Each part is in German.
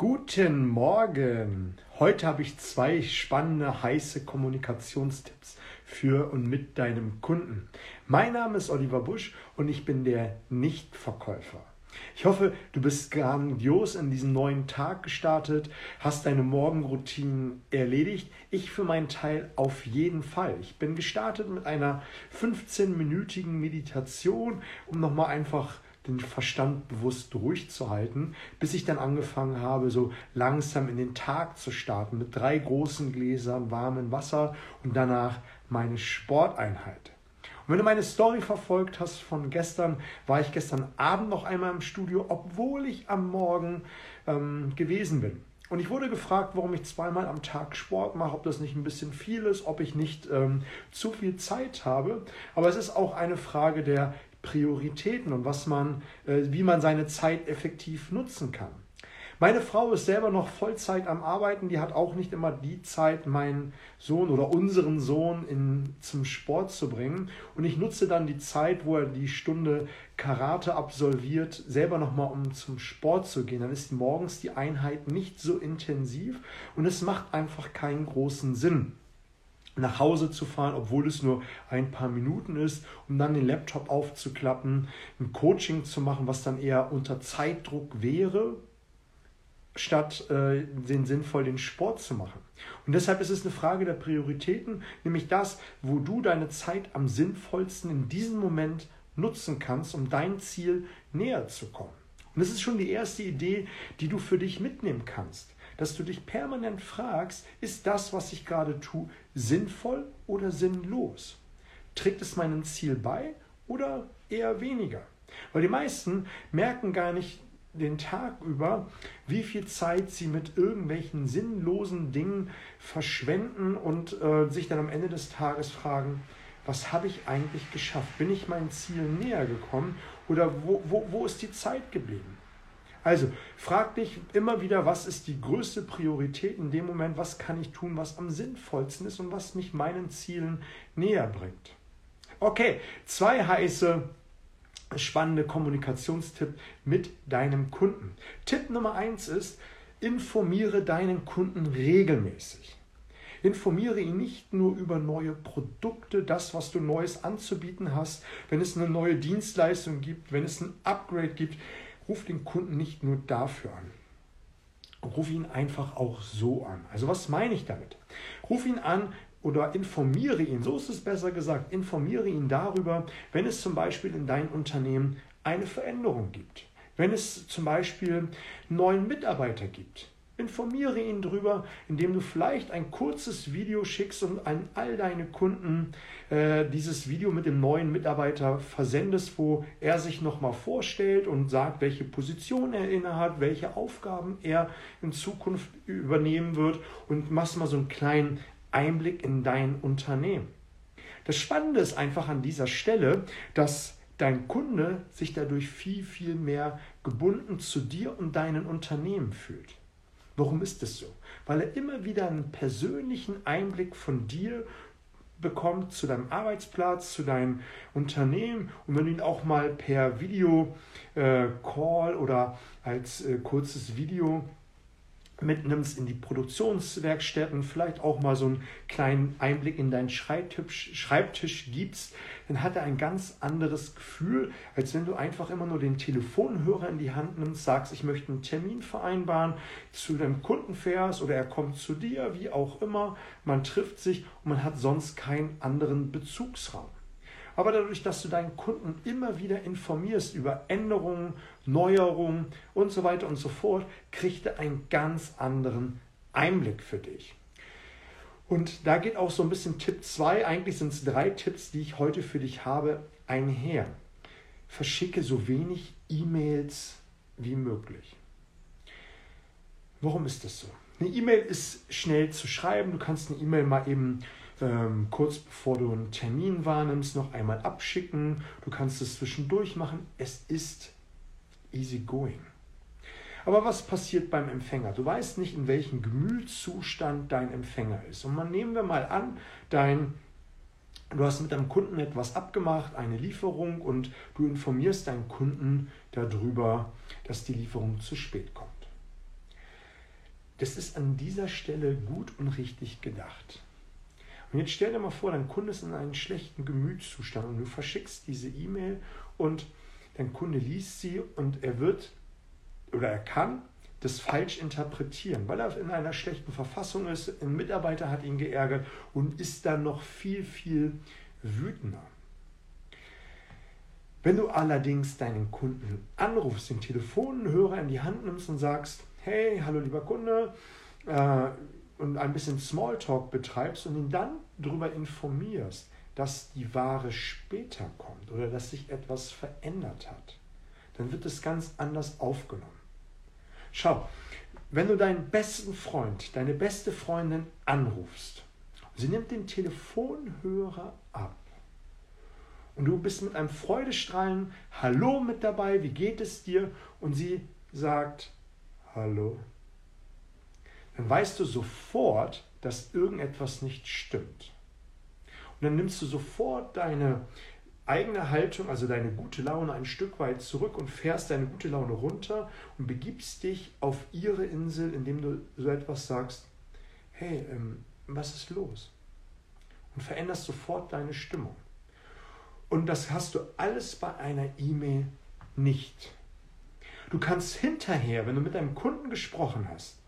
Guten Morgen! Heute habe ich zwei spannende, heiße Kommunikationstipps für und mit deinem Kunden. Mein Name ist Oliver Busch und ich bin der Nichtverkäufer. Ich hoffe, du bist grandios in diesen neuen Tag gestartet, hast deine Morgenroutinen erledigt. Ich für meinen Teil auf jeden Fall. Ich bin gestartet mit einer 15-minütigen Meditation, um nochmal einfach den Verstand bewusst durchzuhalten, bis ich dann angefangen habe, so langsam in den Tag zu starten mit drei großen Gläsern warmem Wasser und danach meine Sporteinheit. Und wenn du meine Story verfolgt hast von gestern, war ich gestern Abend noch einmal im Studio, obwohl ich am Morgen ähm, gewesen bin. Und ich wurde gefragt, warum ich zweimal am Tag Sport mache, ob das nicht ein bisschen viel ist, ob ich nicht ähm, zu viel Zeit habe. Aber es ist auch eine Frage der Prioritäten und was man, äh, wie man seine Zeit effektiv nutzen kann. Meine Frau ist selber noch Vollzeit am Arbeiten, die hat auch nicht immer die Zeit, meinen Sohn oder unseren Sohn in, zum Sport zu bringen. Und ich nutze dann die Zeit, wo er die Stunde Karate absolviert, selber nochmal, um zum Sport zu gehen. Dann ist morgens die Einheit nicht so intensiv und es macht einfach keinen großen Sinn nach Hause zu fahren, obwohl es nur ein paar Minuten ist, um dann den Laptop aufzuklappen, ein Coaching zu machen, was dann eher unter Zeitdruck wäre, statt äh, den sinnvoll den Sport zu machen. Und deshalb ist es eine Frage der Prioritäten, nämlich das, wo du deine Zeit am sinnvollsten in diesem Moment nutzen kannst, um dein Ziel näher zu kommen. Und das ist schon die erste Idee, die du für dich mitnehmen kannst dass du dich permanent fragst, ist das, was ich gerade tue, sinnvoll oder sinnlos? Trägt es meinem Ziel bei oder eher weniger? Weil die meisten merken gar nicht den Tag über, wie viel Zeit sie mit irgendwelchen sinnlosen Dingen verschwenden und äh, sich dann am Ende des Tages fragen, was habe ich eigentlich geschafft? Bin ich meinem Ziel näher gekommen oder wo, wo, wo ist die Zeit geblieben? Also frag dich immer wieder, was ist die größte Priorität in dem Moment, was kann ich tun, was am sinnvollsten ist und was mich meinen Zielen näher bringt. Okay, zwei heiße spannende Kommunikationstipp mit deinem Kunden. Tipp Nummer eins ist, informiere deinen Kunden regelmäßig. Informiere ihn nicht nur über neue Produkte, das, was du Neues anzubieten hast, wenn es eine neue Dienstleistung gibt, wenn es ein Upgrade gibt ruf den Kunden nicht nur dafür an. Ruf ihn einfach auch so an. Also was meine ich damit? Ruf ihn an oder informiere ihn, so ist es besser gesagt, informiere ihn darüber, wenn es zum Beispiel in deinem Unternehmen eine Veränderung gibt. Wenn es zum Beispiel neuen Mitarbeiter gibt, Informiere ihn darüber, indem du vielleicht ein kurzes Video schickst und an all deine Kunden äh, dieses Video mit dem neuen Mitarbeiter versendest, wo er sich nochmal vorstellt und sagt, welche Position er innehat, welche Aufgaben er in Zukunft übernehmen wird und machst mal so einen kleinen Einblick in dein Unternehmen. Das Spannende ist einfach an dieser Stelle, dass dein Kunde sich dadurch viel, viel mehr gebunden zu dir und deinem Unternehmen fühlt. Warum ist es so? Weil er immer wieder einen persönlichen Einblick von dir bekommt zu deinem Arbeitsplatz, zu deinem Unternehmen und wenn du ihn auch mal per Video äh, Call oder als äh, kurzes Video mitnimmst in die Produktionswerkstätten, vielleicht auch mal so einen kleinen Einblick in deinen Schreibtisch, Schreibtisch gibst, dann hat er ein ganz anderes Gefühl, als wenn du einfach immer nur den Telefonhörer in die Hand nimmst, sagst, ich möchte einen Termin vereinbaren, zu deinem Kunden fährst oder er kommt zu dir, wie auch immer. Man trifft sich und man hat sonst keinen anderen Bezugsraum. Aber dadurch, dass du deinen Kunden immer wieder informierst über Änderungen, Neuerungen und so weiter und so fort, kriegt er einen ganz anderen Einblick für dich. Und da geht auch so ein bisschen Tipp 2, eigentlich sind es drei Tipps, die ich heute für dich habe, einher. Verschicke so wenig E-Mails wie möglich. Warum ist das so? Eine E-Mail ist schnell zu schreiben. Du kannst eine E-Mail mal eben ähm, kurz bevor du einen Termin wahrnimmst, noch einmal abschicken. Du kannst es zwischendurch machen. Es ist easy going. Aber was passiert beim Empfänger? Du weißt nicht, in welchem Gemütszustand dein Empfänger ist. Und man nehmen wir mal an, dein, du hast mit deinem Kunden etwas abgemacht, eine Lieferung, und du informierst deinen Kunden darüber, dass die Lieferung zu spät kommt. das ist an dieser Stelle gut und richtig gedacht. Und jetzt stell dir mal vor, dein Kunde ist in einem schlechten Gemütszustand und du verschickst diese E-Mail und dein Kunde liest sie und er wird oder er kann das falsch interpretieren, weil er in einer schlechten Verfassung ist, ein Mitarbeiter hat ihn geärgert und ist dann noch viel, viel wütender. Wenn du allerdings deinen Kunden anrufst, den Telefonhörer in die Hand nimmst und sagst, hey, hallo lieber Kunde, äh, und ein bisschen Smalltalk betreibst und ihn dann darüber informierst, dass die Ware später kommt oder dass sich etwas verändert hat, dann wird es ganz anders aufgenommen. Schau, wenn du deinen besten Freund, deine beste Freundin anrufst, sie nimmt den Telefonhörer ab und du bist mit einem Freudestrahlen Hallo mit dabei, wie geht es dir? Und sie sagt Hallo dann weißt du sofort, dass irgendetwas nicht stimmt. Und dann nimmst du sofort deine eigene Haltung, also deine gute Laune ein Stück weit zurück und fährst deine gute Laune runter und begibst dich auf ihre Insel, indem du so etwas sagst, hey, ähm, was ist los? Und veränderst sofort deine Stimmung. Und das hast du alles bei einer E-Mail nicht. Du kannst hinterher, wenn du mit deinem Kunden gesprochen hast,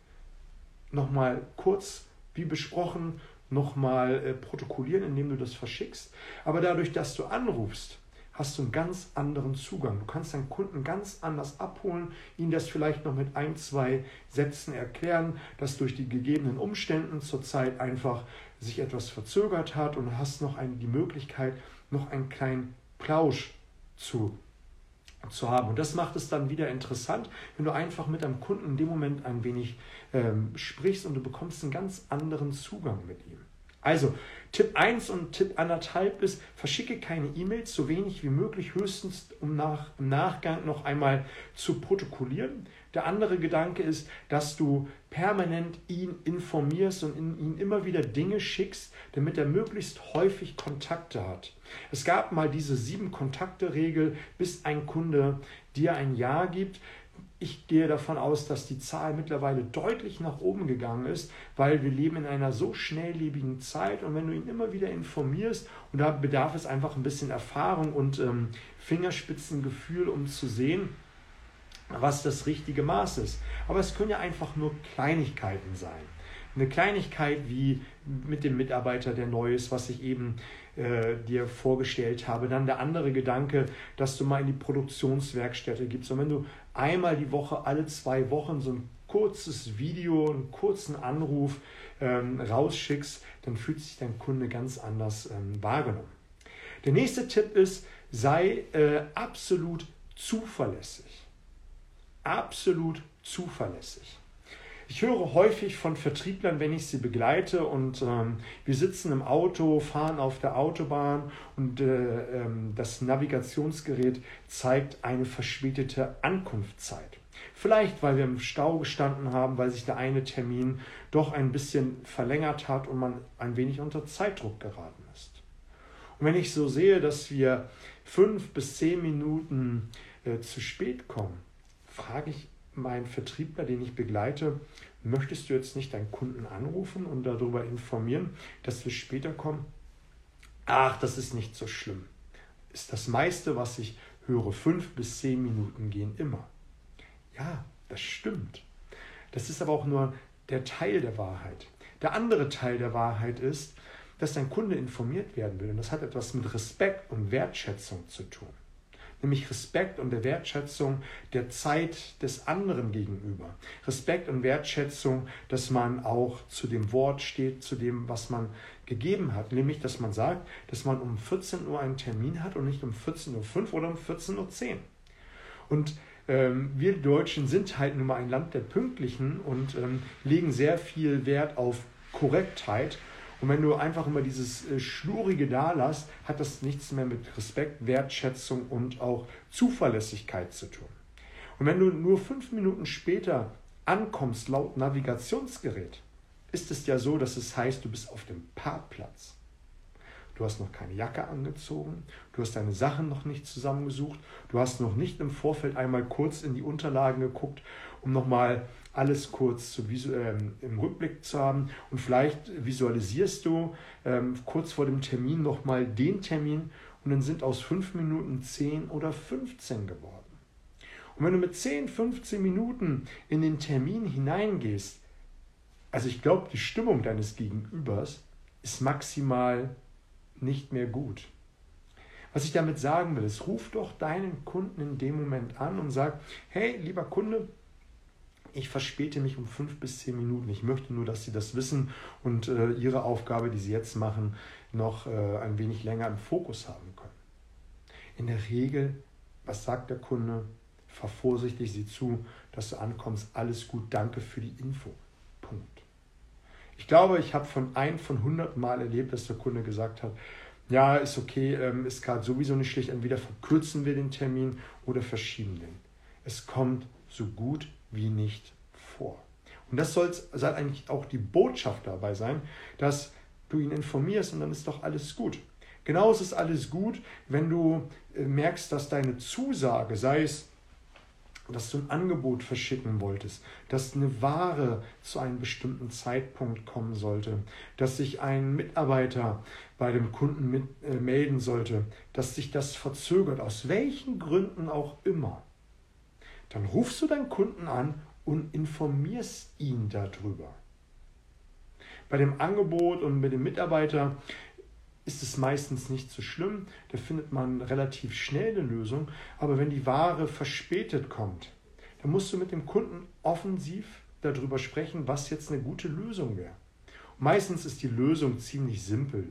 nochmal kurz, wie besprochen, nochmal äh, protokollieren, indem du das verschickst. Aber dadurch, dass du anrufst, hast du einen ganz anderen Zugang. Du kannst deinen Kunden ganz anders abholen, ihn das vielleicht noch mit ein, zwei Sätzen erklären, dass durch die gegebenen Umständen zurzeit einfach sich etwas verzögert hat und hast noch ein, die Möglichkeit, noch einen kleinen Plausch zu zu haben. Und das macht es dann wieder interessant, wenn du einfach mit deinem Kunden in dem Moment ein wenig ähm, sprichst und du bekommst einen ganz anderen Zugang mit ihm. Also Tipp 1 und Tipp 1,5 ist, verschicke keine E-Mails, so wenig wie möglich, höchstens um nach, im Nachgang noch einmal zu protokollieren. Der andere Gedanke ist, dass du permanent ihn informierst und in ihn immer wieder Dinge schickst, damit er möglichst häufig Kontakte hat. Es gab mal diese sieben Kontakte-Regel, bis ein Kunde dir ein Ja gibt. Ich gehe davon aus, dass die Zahl mittlerweile deutlich nach oben gegangen ist, weil wir leben in einer so schnelllebigen Zeit und wenn du ihn immer wieder informierst, und da bedarf es einfach ein bisschen Erfahrung und ähm, Fingerspitzengefühl, um zu sehen, was das richtige Maß ist. Aber es können ja einfach nur Kleinigkeiten sein. Eine Kleinigkeit wie mit dem Mitarbeiter, der neu ist, was ich eben äh, dir vorgestellt habe. Dann der andere Gedanke, dass du mal in die Produktionswerkstätte gibst. Und wenn du einmal die Woche, alle zwei Wochen so ein kurzes Video, einen kurzen Anruf ähm, rausschickst, dann fühlt sich dein Kunde ganz anders ähm, wahrgenommen. Der nächste Tipp ist, sei äh, absolut zuverlässig. Absolut zuverlässig. Ich höre häufig von Vertrieblern, wenn ich sie begleite und ähm, wir sitzen im Auto, fahren auf der Autobahn und äh, ähm, das Navigationsgerät zeigt eine verspätete Ankunftszeit. Vielleicht, weil wir im Stau gestanden haben, weil sich der eine Termin doch ein bisschen verlängert hat und man ein wenig unter Zeitdruck geraten ist. Und wenn ich so sehe, dass wir fünf bis zehn Minuten äh, zu spät kommen, frage ich mein Vertriebler, den ich begleite, möchtest du jetzt nicht deinen Kunden anrufen und darüber informieren, dass wir später kommen? Ach, das ist nicht so schlimm. Ist das meiste, was ich höre, fünf bis zehn Minuten gehen immer. Ja, das stimmt. Das ist aber auch nur der Teil der Wahrheit. Der andere Teil der Wahrheit ist, dass dein Kunde informiert werden will. Und das hat etwas mit Respekt und Wertschätzung zu tun nämlich Respekt und der Wertschätzung der Zeit des anderen gegenüber. Respekt und Wertschätzung, dass man auch zu dem Wort steht, zu dem, was man gegeben hat, nämlich dass man sagt, dass man um 14 Uhr einen Termin hat und nicht um 14.05 Uhr oder um 14.10 Uhr. Und ähm, wir Deutschen sind halt nun mal ein Land der Pünktlichen und ähm, legen sehr viel Wert auf Korrektheit und wenn du einfach immer dieses äh, Schlurige da lässt, hat das nichts mehr mit Respekt, Wertschätzung und auch Zuverlässigkeit zu tun. Und wenn du nur fünf Minuten später ankommst laut Navigationsgerät, ist es ja so, dass es heißt, du bist auf dem Parkplatz. Du hast noch keine Jacke angezogen, du hast deine Sachen noch nicht zusammengesucht, du hast noch nicht im Vorfeld einmal kurz in die Unterlagen geguckt, um nochmal alles kurz zu ähm, im Rückblick zu haben. Und vielleicht visualisierst du ähm, kurz vor dem Termin nochmal den Termin. Und dann sind aus fünf Minuten zehn oder 15 geworden. Und wenn du mit 10, 15 Minuten in den Termin hineingehst, also ich glaube, die Stimmung deines Gegenübers ist maximal nicht mehr gut. Was ich damit sagen will, ist, ruf doch deinen Kunden in dem Moment an und sag, hey, lieber Kunde, ich verspäte mich um fünf bis zehn Minuten. Ich möchte nur, dass Sie das wissen und äh, Ihre Aufgabe, die Sie jetzt machen, noch äh, ein wenig länger im Fokus haben können. In der Regel, was sagt der Kunde? Fahr vorsichtig, sieh zu, dass du ankommst. Alles gut, danke für die Info. Punkt. Ich glaube, ich habe von ein von 100 Mal erlebt, dass der Kunde gesagt hat, ja, ist okay, ähm, ist gerade sowieso nicht schlecht, entweder verkürzen wir den Termin oder verschieben den. Es kommt so gut wie nicht vor. Und das soll, soll eigentlich auch die Botschaft dabei sein, dass du ihn informierst und dann ist doch alles gut. Genauso ist alles gut, wenn du äh, merkst, dass deine Zusage, sei es, dass du ein Angebot verschicken wolltest, dass eine Ware zu einem bestimmten Zeitpunkt kommen sollte, dass sich ein Mitarbeiter bei dem Kunden mit, äh, melden sollte, dass sich das verzögert, aus welchen Gründen auch immer dann rufst du deinen Kunden an und informierst ihn darüber. Bei dem Angebot und mit dem Mitarbeiter ist es meistens nicht so schlimm, da findet man relativ schnell eine Lösung, aber wenn die Ware verspätet kommt, dann musst du mit dem Kunden offensiv darüber sprechen, was jetzt eine gute Lösung wäre. Meistens ist die Lösung ziemlich simpel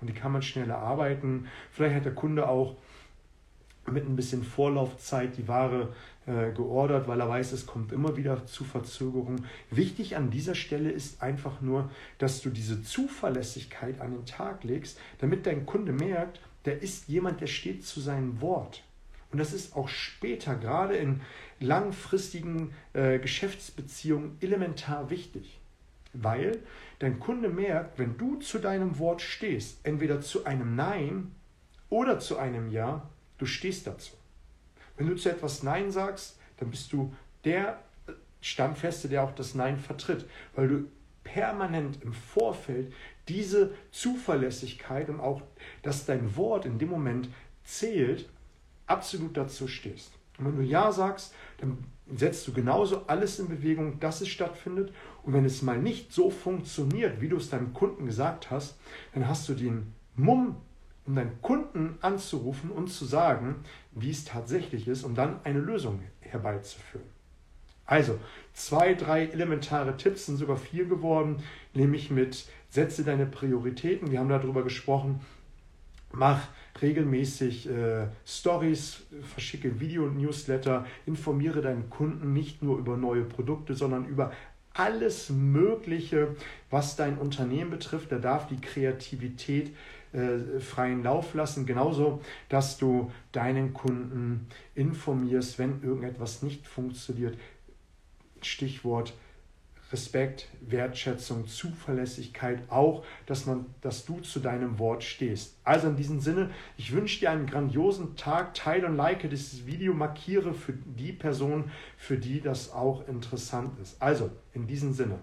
und die kann man schneller arbeiten. Vielleicht hat der Kunde auch mit ein bisschen Vorlaufzeit die Ware äh, geordert, weil er weiß, es kommt immer wieder zu Verzögerungen. Wichtig an dieser Stelle ist einfach nur, dass du diese Zuverlässigkeit an den Tag legst, damit dein Kunde merkt, der ist jemand, der steht zu seinem Wort. Und das ist auch später, gerade in langfristigen äh, Geschäftsbeziehungen, elementar wichtig. Weil dein Kunde merkt, wenn du zu deinem Wort stehst, entweder zu einem Nein oder zu einem Ja, Du stehst dazu. Wenn du zu etwas Nein sagst, dann bist du der Stammfeste, der auch das Nein vertritt, weil du permanent im Vorfeld diese Zuverlässigkeit und auch, dass dein Wort in dem Moment zählt, absolut dazu stehst. Und wenn du Ja sagst, dann setzt du genauso alles in Bewegung, dass es stattfindet. Und wenn es mal nicht so funktioniert, wie du es deinem Kunden gesagt hast, dann hast du den Mumm um deinen Kunden anzurufen und zu sagen, wie es tatsächlich ist, um dann eine Lösung herbeizuführen. Also, zwei, drei elementare Tipps sind sogar vier geworden, nämlich mit setze deine Prioritäten. Wir haben darüber gesprochen. Mach regelmäßig äh, Stories, verschicke Video-Newsletter, informiere deinen Kunden nicht nur über neue Produkte, sondern über alles Mögliche, was dein Unternehmen betrifft. Da darf die Kreativität äh, freien Lauf lassen. Genauso, dass du deinen Kunden informierst, wenn irgendetwas nicht funktioniert. Stichwort Respekt, Wertschätzung, Zuverlässigkeit, auch, dass, man, dass du zu deinem Wort stehst. Also in diesem Sinne, ich wünsche dir einen grandiosen Tag, teile und like dieses Video, markiere für die Person, für die das auch interessant ist. Also in diesem Sinne.